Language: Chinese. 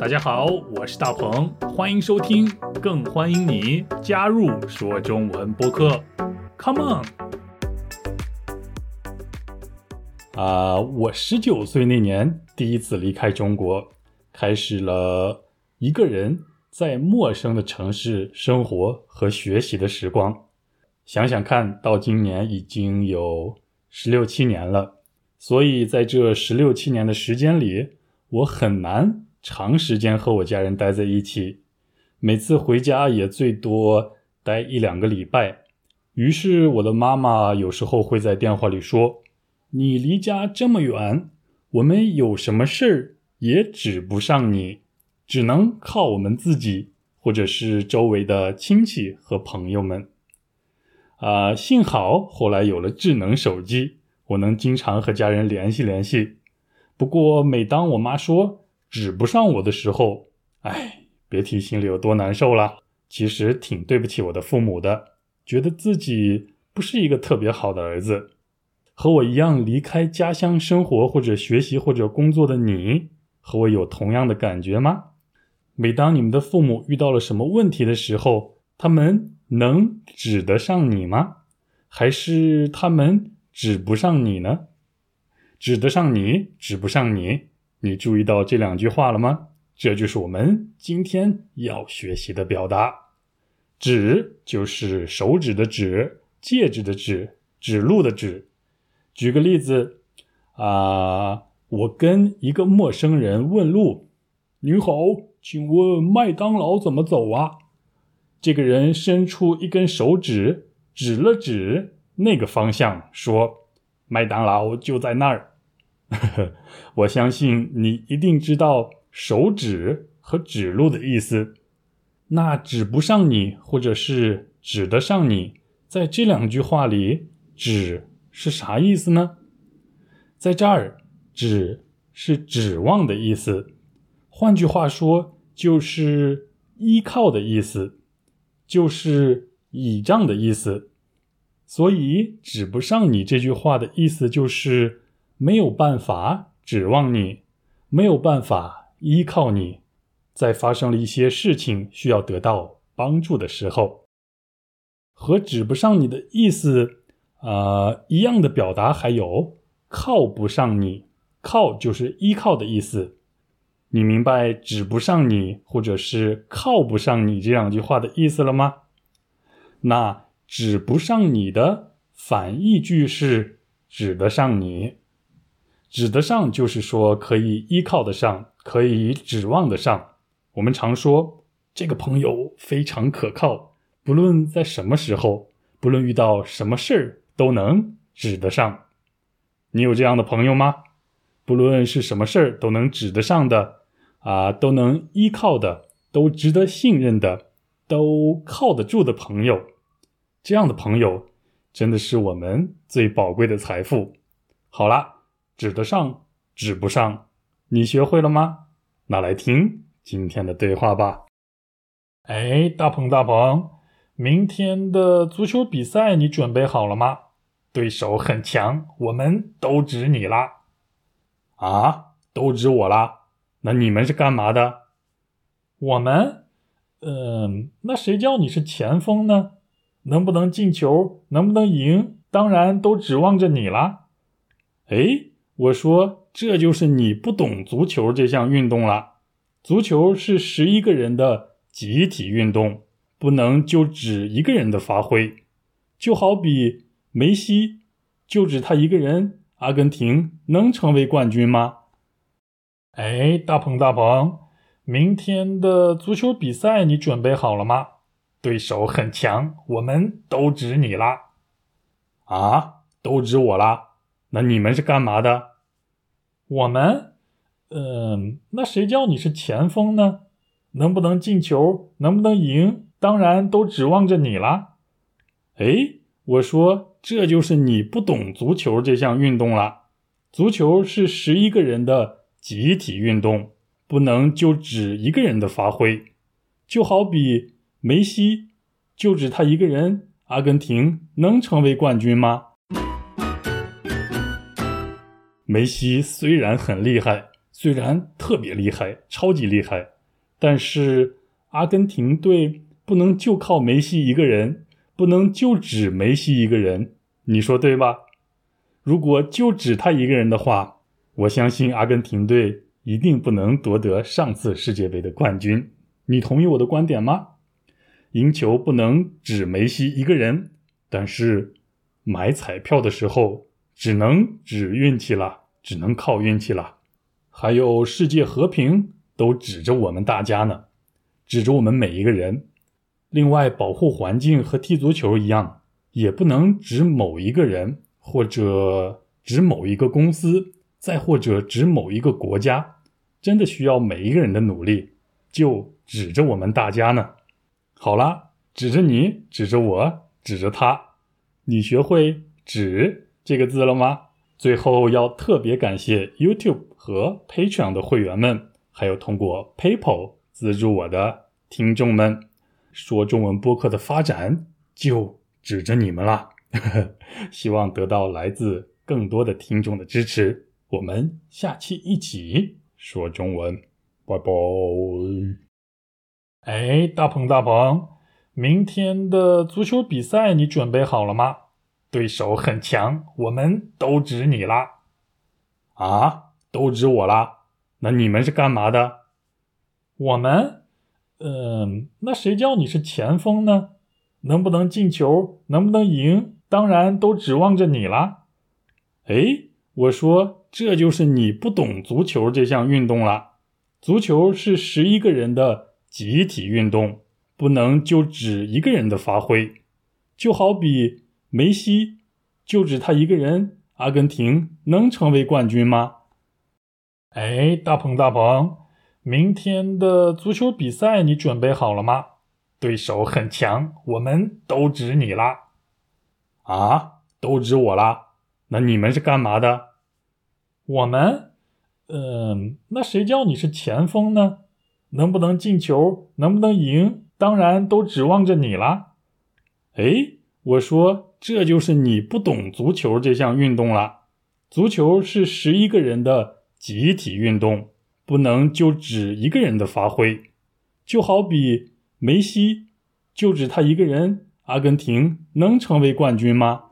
大家好，我是大鹏，欢迎收听，更欢迎你加入说中文播客。Come on！啊，我十九岁那年第一次离开中国，开始了一个人在陌生的城市生活和学习的时光。想想看到今年已经有十六七年了，所以在这十六七年的时间里，我很难。长时间和我家人待在一起，每次回家也最多待一两个礼拜。于是我的妈妈有时候会在电话里说：“你离家这么远，我们有什么事儿也指不上你，只能靠我们自己，或者是周围的亲戚和朋友们。”啊，幸好后来有了智能手机，我能经常和家人联系联系。不过每当我妈说，指不上我的时候，哎，别提心里有多难受了。其实挺对不起我的父母的，觉得自己不是一个特别好的儿子。和我一样离开家乡生活或者学习或者工作的你，和我有同样的感觉吗？每当你们的父母遇到了什么问题的时候，他们能指得上你吗？还是他们指不上你呢？指得上你，指不上你。你注意到这两句话了吗？这就是我们今天要学习的表达。指就是手指的指，戒指的指，指路的指。举个例子啊，我跟一个陌生人问路：“你好，请问麦当劳怎么走啊？”这个人伸出一根手指，指了指那个方向，说：“麦当劳就在那儿。”呵 呵我相信你一定知道手指和指路的意思。那指不上你，或者是指得上你，在这两句话里，指是啥意思呢？在这儿，指是指望的意思，换句话说，就是依靠的意思，就是倚仗的意思。所以，指不上你这句话的意思就是。没有办法指望你，没有办法依靠你，在发生了一些事情需要得到帮助的时候，和指不上你的意思，呃，一样的表达还有靠不上你，靠就是依靠的意思。你明白指不上你或者是靠不上你这两句话的意思了吗？那指不上你的反义句是指得上你。指得上就是说可以依靠得上，可以指望得上。我们常说这个朋友非常可靠，不论在什么时候，不论遇到什么事儿，都能指得上。你有这样的朋友吗？不论是什么事儿都能指得上的啊，都能依靠的，都值得信任的，都靠得住的朋友。这样的朋友真的是我们最宝贵的财富。好了。指得上，指不上，你学会了吗？那来听今天的对话吧。哎，大鹏大鹏，明天的足球比赛你准备好了吗？对手很强，我们都指你啦。啊，都指我啦？那你们是干嘛的？我们，嗯，那谁叫你是前锋呢？能不能进球，能不能赢，当然都指望着你啦。哎。我说，这就是你不懂足球这项运动了。足球是十一个人的集体运动，不能就指一个人的发挥。就好比梅西，就指他一个人，阿根廷能成为冠军吗？哎，大鹏大鹏，明天的足球比赛你准备好了吗？对手很强，我们都指你啦。啊，都指我啦？那你们是干嘛的？我们，嗯，那谁叫你是前锋呢？能不能进球，能不能赢，当然都指望着你啦。哎，我说，这就是你不懂足球这项运动了。足球是十一个人的集体运动，不能就指一个人的发挥。就好比梅西，就指他一个人，阿根廷能成为冠军吗？梅西虽然很厉害，虽然特别厉害，超级厉害，但是阿根廷队不能就靠梅西一个人，不能就指梅西一个人，你说对吧？如果就指他一个人的话，我相信阿根廷队一定不能夺得上次世界杯的冠军。你同意我的观点吗？赢球不能只梅西一个人，但是买彩票的时候只能指运气了，只能靠运气了。还有世界和平都指着我们大家呢，指着我们每一个人。另外，保护环境和踢足球一样，也不能指某一个人，或者指某一个公司，再或者指某一个国家。真的需要每一个人的努力，就。指着我们大家呢，好啦，指着你，指着我，指着他，你学会“指”这个字了吗？最后要特别感谢 YouTube 和 Patreon 的会员们，还有通过 PayPal 资助我的听众们。说中文播客的发展就指着你们啦！希望得到来自更多的听众的支持。我们下期一起说中文，拜拜。哎，大鹏大鹏，明天的足球比赛你准备好了吗？对手很强，我们都指你啦！啊，都指我啦？那你们是干嘛的？我们，嗯，那谁叫你是前锋呢？能不能进球，能不能赢，当然都指望着你啦！哎，我说，这就是你不懂足球这项运动了。足球是十一个人的。集体运动不能就指一个人的发挥，就好比梅西，就指他一个人，阿根廷能成为冠军吗？哎，大鹏大鹏，明天的足球比赛你准备好了吗？对手很强，我们都指你啦！啊，都指我啦？那你们是干嘛的？我们，嗯，那谁叫你是前锋呢？能不能进球，能不能赢，当然都指望着你啦。哎，我说，这就是你不懂足球这项运动了。足球是十一个人的集体运动，不能就指一个人的发挥。就好比梅西，就指他一个人，阿根廷能成为冠军吗？